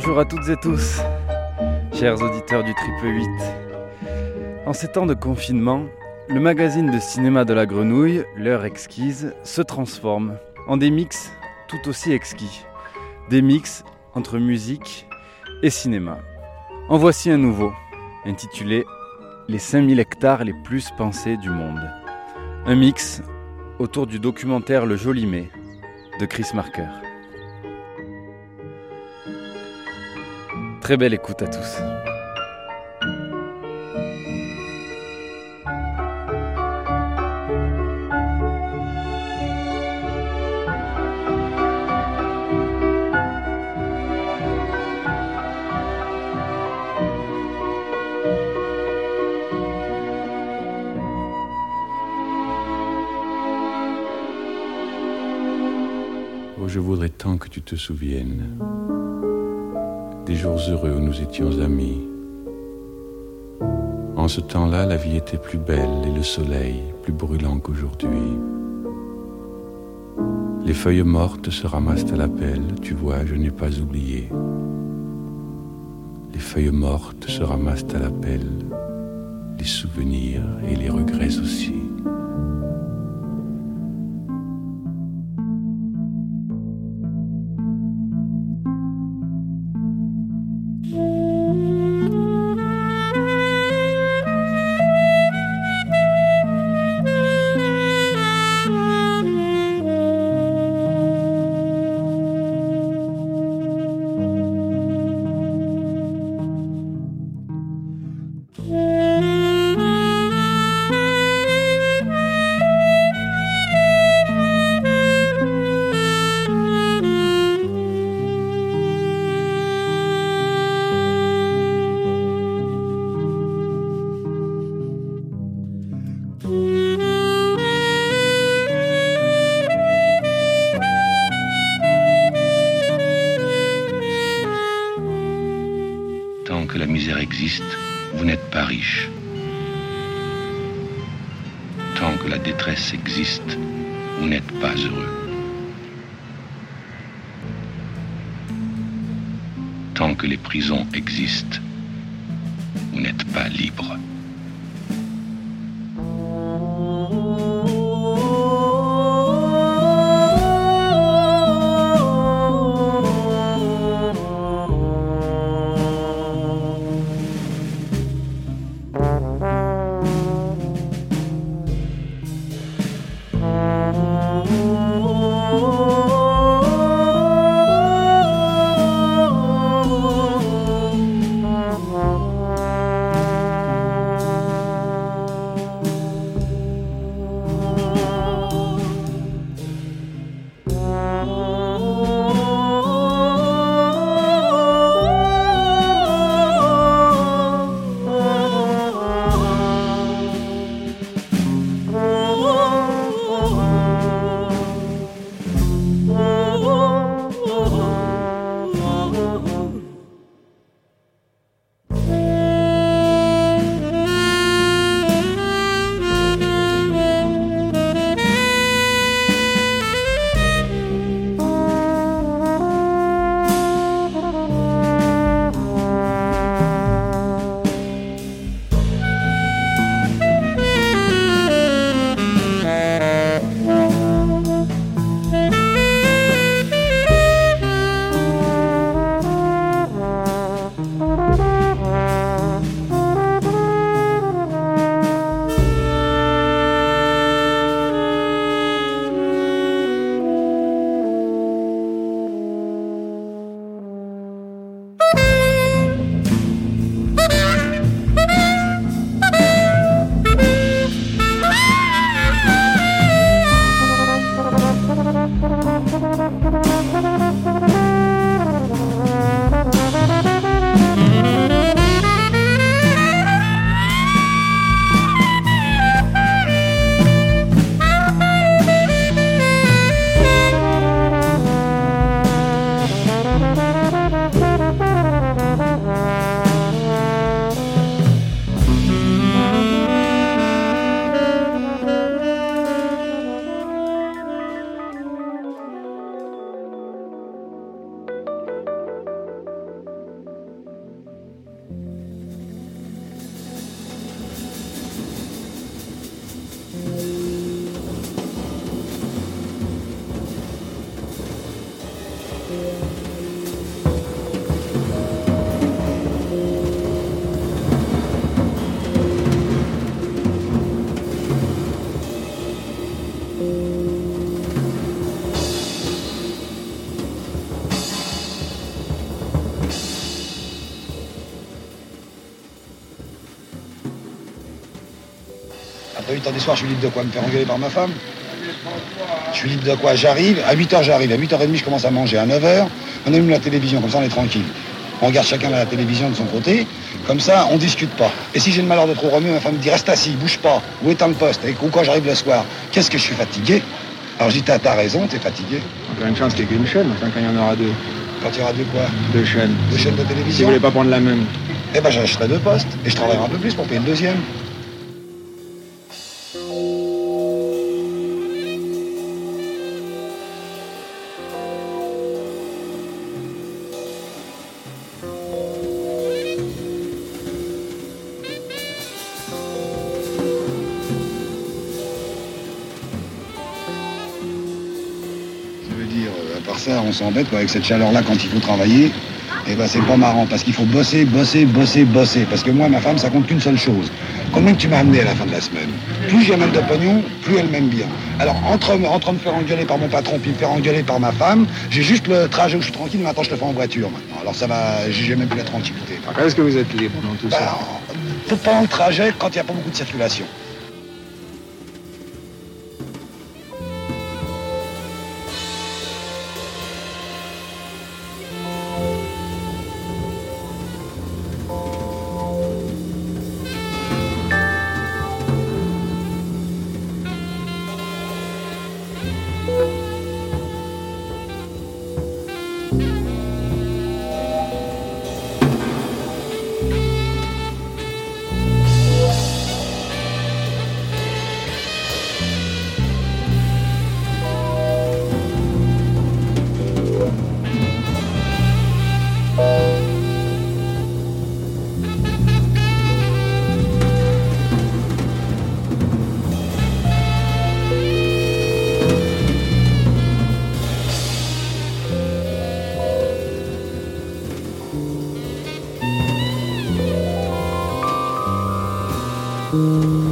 Bonjour à toutes et tous, chers auditeurs du Triple 8. En ces temps de confinement, le magazine de cinéma de la grenouille, L'heure exquise, se transforme en des mix tout aussi exquis. Des mix entre musique et cinéma. En voici un nouveau, intitulé Les 5000 hectares les plus pensés du monde. Un mix autour du documentaire Le Joli Mai de Chris Marker. Très belle écoute à tous. Oh, je voudrais tant que tu te souviennes des jours heureux où nous étions amis. En ce temps-là, la vie était plus belle et le soleil plus brûlant qu'aujourd'hui. Les feuilles mortes se ramassent à la pelle, tu vois, je n'ai pas oublié. Les feuilles mortes se ramassent à la pelle, les souvenirs et les regrets aussi. Tant que Après 8 h du soir, je suis libre de quoi Me faire engueuler par ma femme Je suis libre de quoi J'arrive, à 8 h j'arrive, à 8h30 je commence à manger, à 9 h on allume la télévision, comme ça on est tranquille. On regarde chacun la télévision de son côté, comme ça on discute pas. Et si j'ai le malheur de trop remuer, ma femme me dit reste assis, bouge pas, où est le poste? Et quand j'arrive le soir, qu'est-ce que je suis fatigué? Alors je dis t'as raison, t'es fatigué. Encore une chance qu'il n'y ait qu'une chaîne, enfin quand il y en aura deux. Quand il y aura deux quoi? Deux chaînes. Deux chaînes de télévision Si vous voulez pas prendre la même. Eh ben j'achèterai deux postes et je travaillerai un peu plus pour payer le deuxième. On s'embête avec cette chaleur-là quand il faut travailler. Et eh ben c'est pas marrant parce qu'il faut bosser, bosser, bosser, bosser. Parce que moi, ma femme, ça compte qu'une seule chose. Combien tu m'as amené à la fin de la semaine? Plus j'ai de pognon, plus elle m'aime bien. Alors entre, entre me faire engueuler par mon patron puis me faire engueuler par ma femme, j'ai juste le trajet où je suis tranquille, maintenant je le fais en voiture maintenant. Alors ça va, j'ai même plus la tranquillité. Est-ce que vous êtes libre dans tout ça? bah, Pendant le trajet, quand il n'y a pas beaucoup de circulation. Ces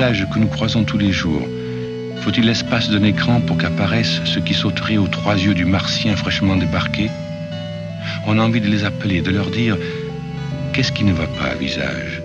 que nous croisons tous les jours. Faut-il l'espace d'un écran pour qu'apparaissent ceux qui sauteraient aux trois yeux du martien fraîchement débarqué? On a envie de les appeler, de leur dire Qu'est-ce qui ne va pas, visage?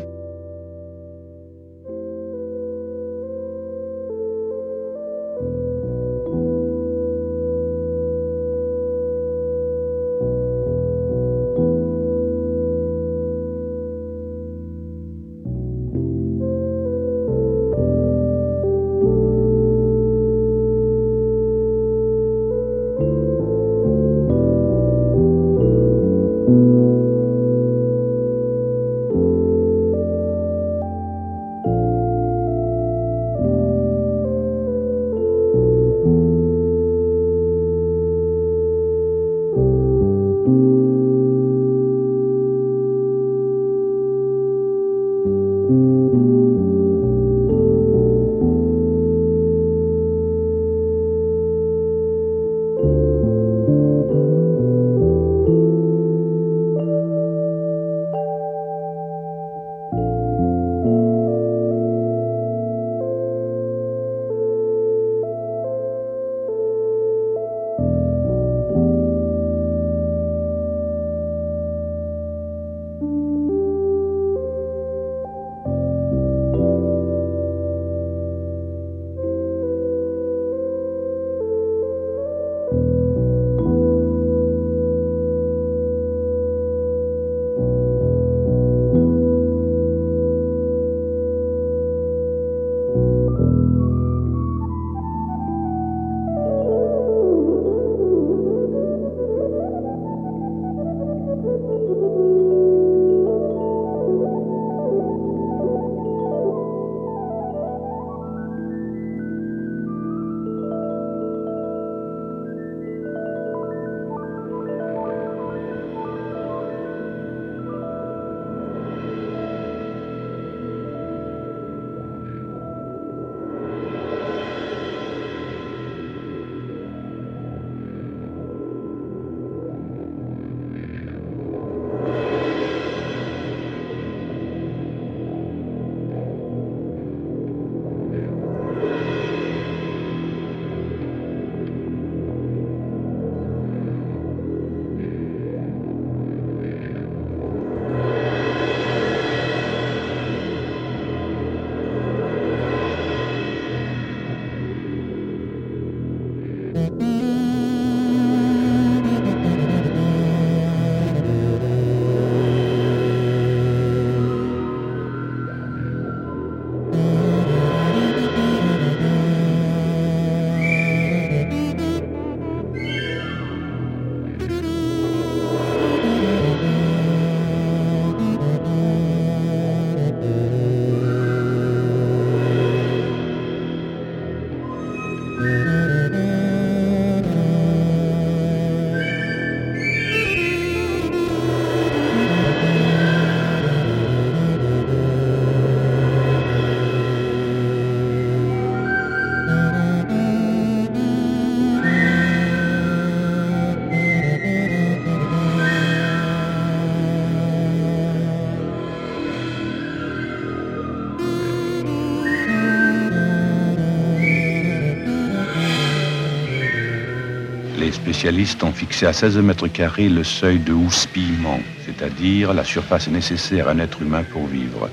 Spécialistes ont fixé à 16 mètres carrés le seuil de houspillement, c'est-à-dire la surface nécessaire à un être humain pour vivre.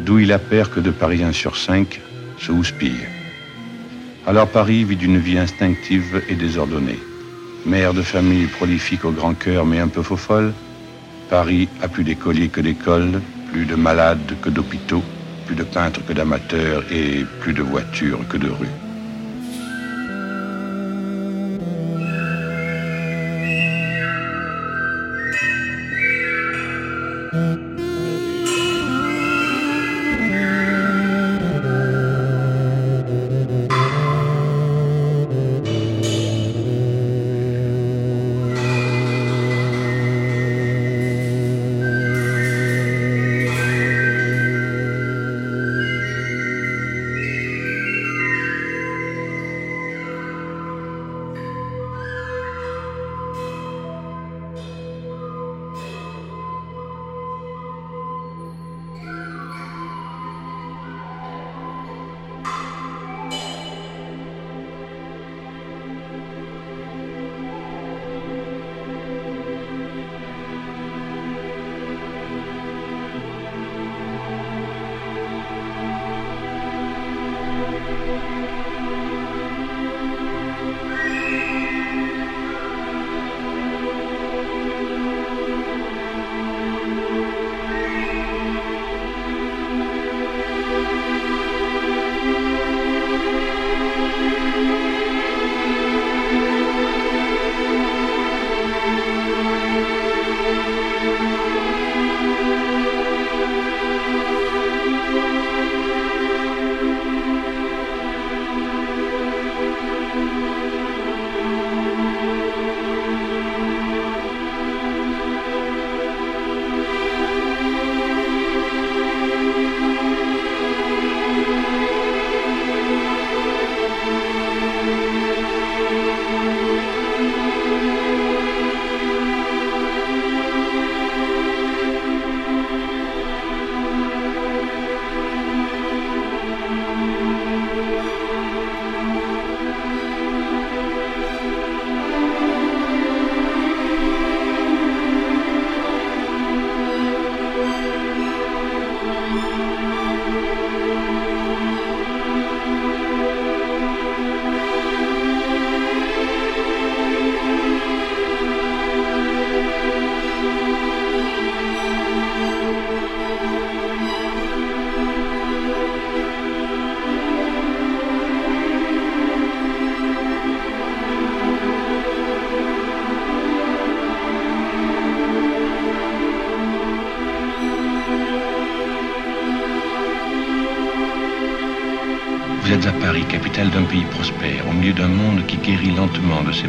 D'où il appert que deux Parisiens sur cinq se houspillent. Alors Paris vit d'une vie instinctive et désordonnée. Mère de famille prolifique au grand cœur mais un peu faux folle, Paris a plus d'écoliers que d'écoles, plus de malades que d'hôpitaux, plus de peintres que d'amateurs et plus de voitures que de rues.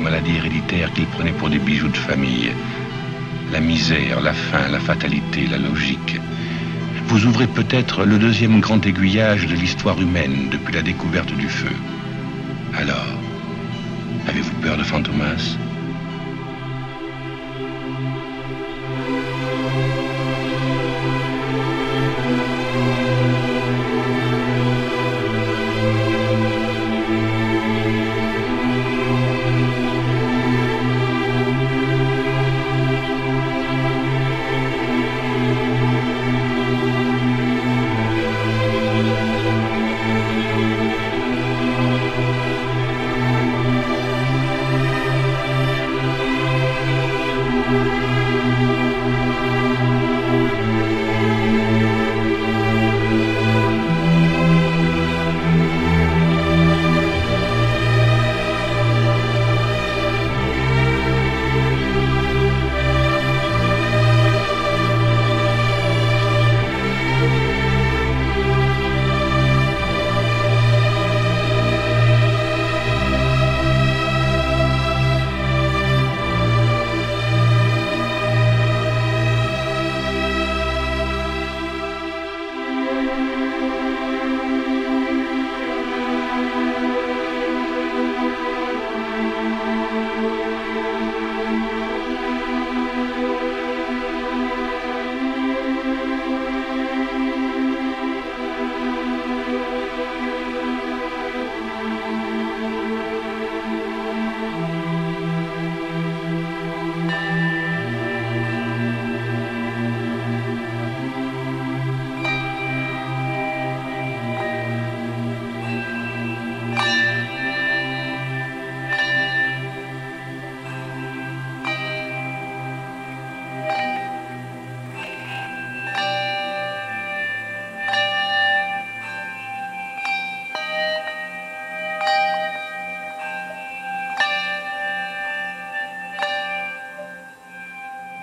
Maladies héréditaires qu'il prenait pour des bijoux de famille. La misère, la faim, la fatalité, la logique. Vous ouvrez peut-être le deuxième grand aiguillage de l'histoire humaine depuis la découverte du feu. Alors, avez-vous peur de Fantomas?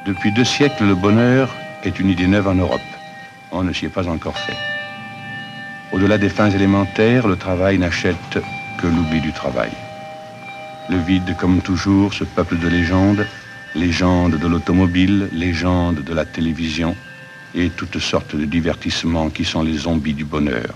Depuis deux siècles, le bonheur est une idée neuve en Europe. On ne s'y est pas encore fait. Au-delà des fins élémentaires, le travail n'achète que l'oubli du travail. Le vide, comme toujours, ce peuple de légendes, légendes de l'automobile, légendes de la télévision et toutes sortes de divertissements qui sont les zombies du bonheur.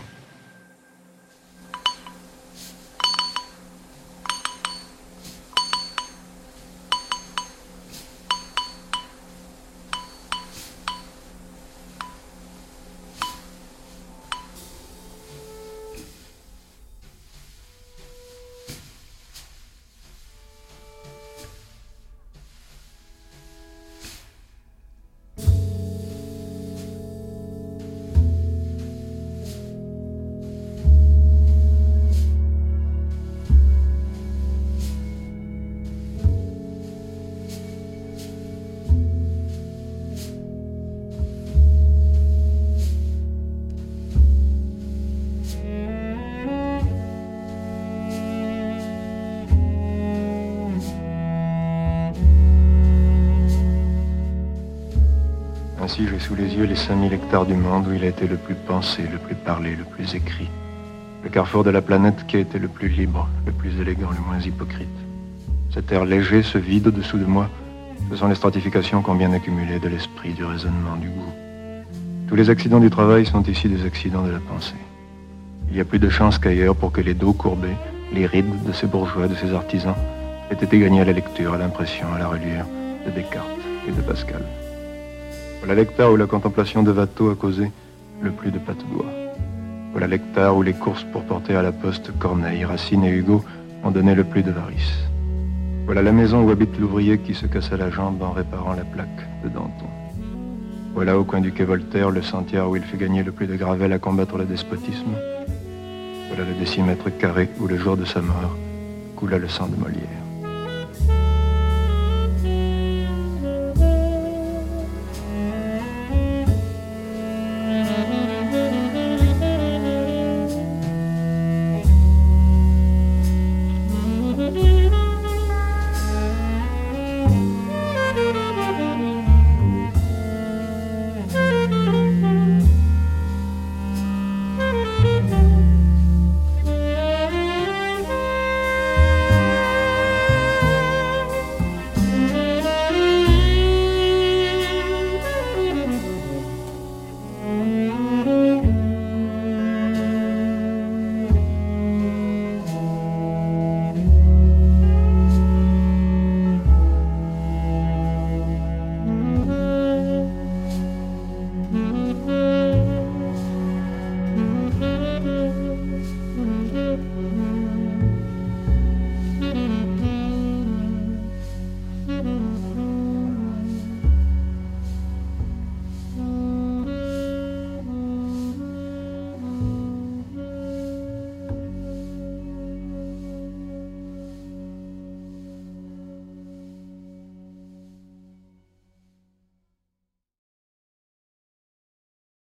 J'ai sous les yeux les 5000 hectares du monde où il a été le plus pensé, le plus parlé, le plus écrit. Le carrefour de la planète qui a été le plus libre, le plus élégant, le moins hypocrite. Cet air léger, ce vide au-dessous de moi, ce sont les stratifications qu'on bien accumulées de l'esprit, du raisonnement, du goût. Tous les accidents du travail sont ici des accidents de la pensée. Il y a plus de chances qu'ailleurs pour que les dos courbés, les rides de ces bourgeois, de ces artisans, aient été gagnés à la lecture, à l'impression, à la reliure de Descartes et de Pascal. Voilà l'hectare où la contemplation de Watteau a causé le plus de patte doigts. Voilà l'hectare où les courses pour porter à la poste Corneille, Racine et Hugo ont donné le plus de varices. Voilà la maison où habite l'ouvrier qui se cassa la jambe en réparant la plaque de Danton. Voilà au coin du quai Voltaire le sentier où il fait gagner le plus de gravelle à combattre le despotisme. Voilà le décimètre carré où le jour de sa mort coula le sang de Molière.